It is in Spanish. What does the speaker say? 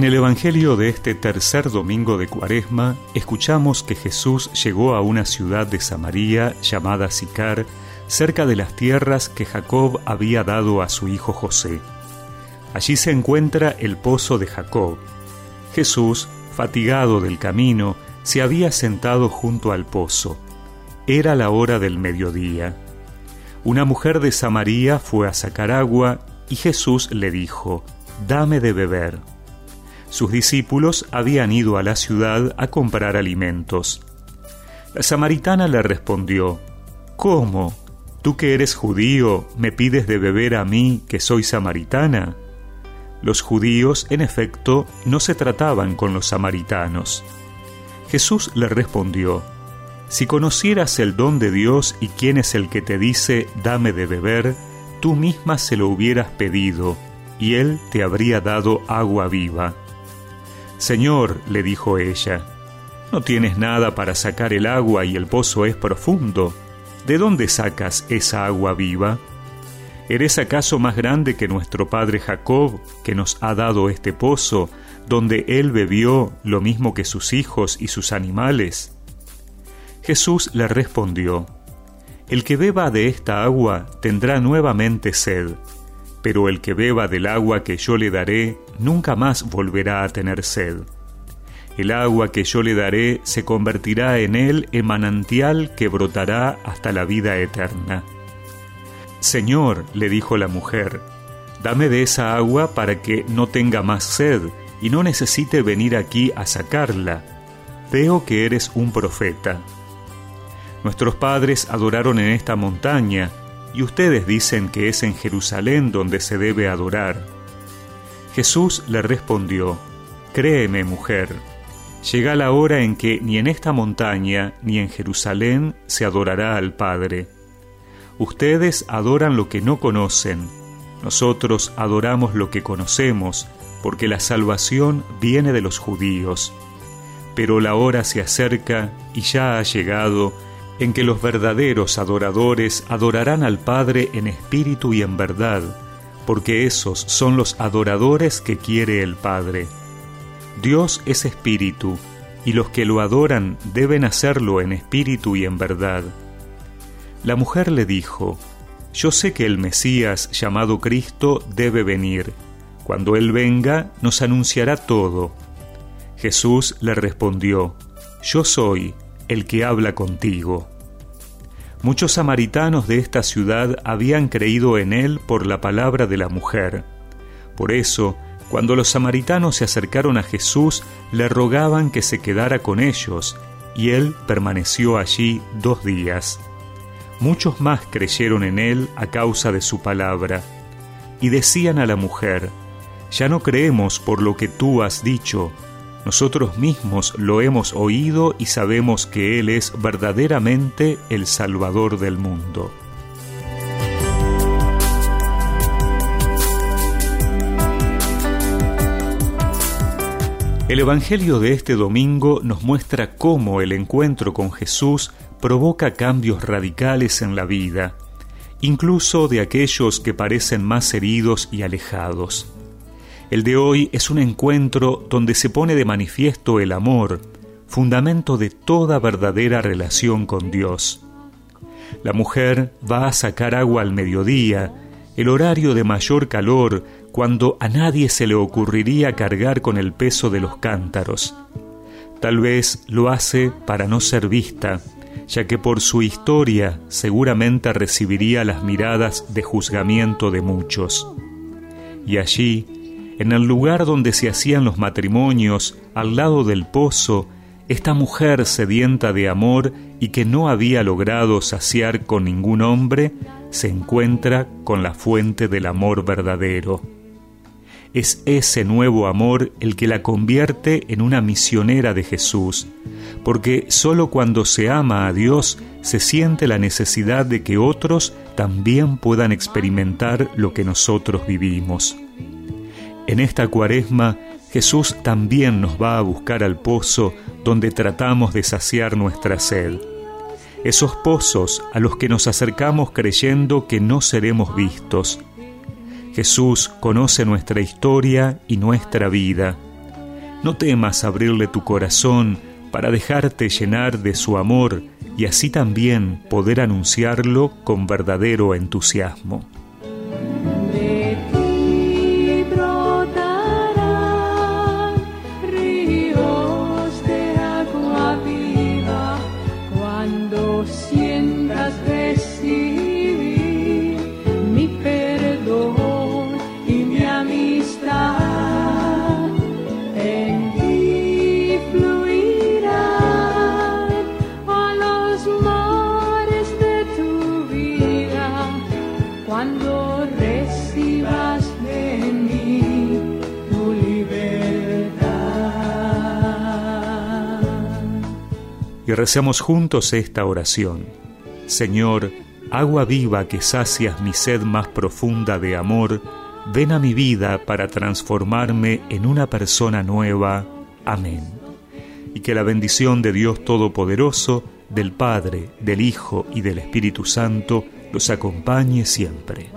En el Evangelio de este tercer domingo de Cuaresma, escuchamos que Jesús llegó a una ciudad de Samaria llamada Sicar, cerca de las tierras que Jacob había dado a su hijo José. Allí se encuentra el pozo de Jacob. Jesús, fatigado del camino, se había sentado junto al pozo. Era la hora del mediodía. Una mujer de Samaria fue a sacar agua y Jesús le dijo, Dame de beber. Sus discípulos habían ido a la ciudad a comprar alimentos. La samaritana le respondió, ¿Cómo? ¿Tú que eres judío me pides de beber a mí que soy samaritana? Los judíos, en efecto, no se trataban con los samaritanos. Jesús le respondió, Si conocieras el don de Dios y quién es el que te dice, dame de beber, tú misma se lo hubieras pedido, y él te habría dado agua viva. Señor, le dijo ella, no tienes nada para sacar el agua y el pozo es profundo. ¿De dónde sacas esa agua viva? ¿Eres acaso más grande que nuestro padre Jacob, que nos ha dado este pozo, donde él bebió lo mismo que sus hijos y sus animales? Jesús le respondió, El que beba de esta agua tendrá nuevamente sed pero el que beba del agua que yo le daré nunca más volverá a tener sed. El agua que yo le daré se convertirá en él en manantial que brotará hasta la vida eterna. Señor, le dijo la mujer, dame de esa agua para que no tenga más sed y no necesite venir aquí a sacarla. Veo que eres un profeta. Nuestros padres adoraron en esta montaña, y ustedes dicen que es en Jerusalén donde se debe adorar. Jesús le respondió, Créeme, mujer, llega la hora en que ni en esta montaña ni en Jerusalén se adorará al Padre. Ustedes adoran lo que no conocen, nosotros adoramos lo que conocemos, porque la salvación viene de los judíos. Pero la hora se acerca y ya ha llegado en que los verdaderos adoradores adorarán al Padre en espíritu y en verdad, porque esos son los adoradores que quiere el Padre. Dios es espíritu, y los que lo adoran deben hacerlo en espíritu y en verdad. La mujer le dijo, Yo sé que el Mesías llamado Cristo debe venir. Cuando Él venga, nos anunciará todo. Jesús le respondió, Yo soy el que habla contigo. Muchos samaritanos de esta ciudad habían creído en él por la palabra de la mujer. Por eso, cuando los samaritanos se acercaron a Jesús, le rogaban que se quedara con ellos, y él permaneció allí dos días. Muchos más creyeron en él a causa de su palabra, y decían a la mujer, Ya no creemos por lo que tú has dicho, nosotros mismos lo hemos oído y sabemos que Él es verdaderamente el Salvador del mundo. El Evangelio de este domingo nos muestra cómo el encuentro con Jesús provoca cambios radicales en la vida, incluso de aquellos que parecen más heridos y alejados. El de hoy es un encuentro donde se pone de manifiesto el amor, fundamento de toda verdadera relación con Dios. La mujer va a sacar agua al mediodía, el horario de mayor calor, cuando a nadie se le ocurriría cargar con el peso de los cántaros. Tal vez lo hace para no ser vista, ya que por su historia seguramente recibiría las miradas de juzgamiento de muchos. Y allí, en el lugar donde se hacían los matrimonios, al lado del pozo, esta mujer sedienta de amor y que no había logrado saciar con ningún hombre, se encuentra con la fuente del amor verdadero. Es ese nuevo amor el que la convierte en una misionera de Jesús, porque sólo cuando se ama a Dios se siente la necesidad de que otros también puedan experimentar lo que nosotros vivimos. En esta cuaresma, Jesús también nos va a buscar al pozo donde tratamos de saciar nuestra sed. Esos pozos a los que nos acercamos creyendo que no seremos vistos. Jesús conoce nuestra historia y nuestra vida. No temas abrirle tu corazón para dejarte llenar de su amor y así también poder anunciarlo con verdadero entusiasmo. Y recemos juntos esta oración. Señor, agua viva que sacias mi sed más profunda de amor, ven a mi vida para transformarme en una persona nueva. Amén. Y que la bendición de Dios Todopoderoso, del Padre, del Hijo y del Espíritu Santo, los acompañe siempre.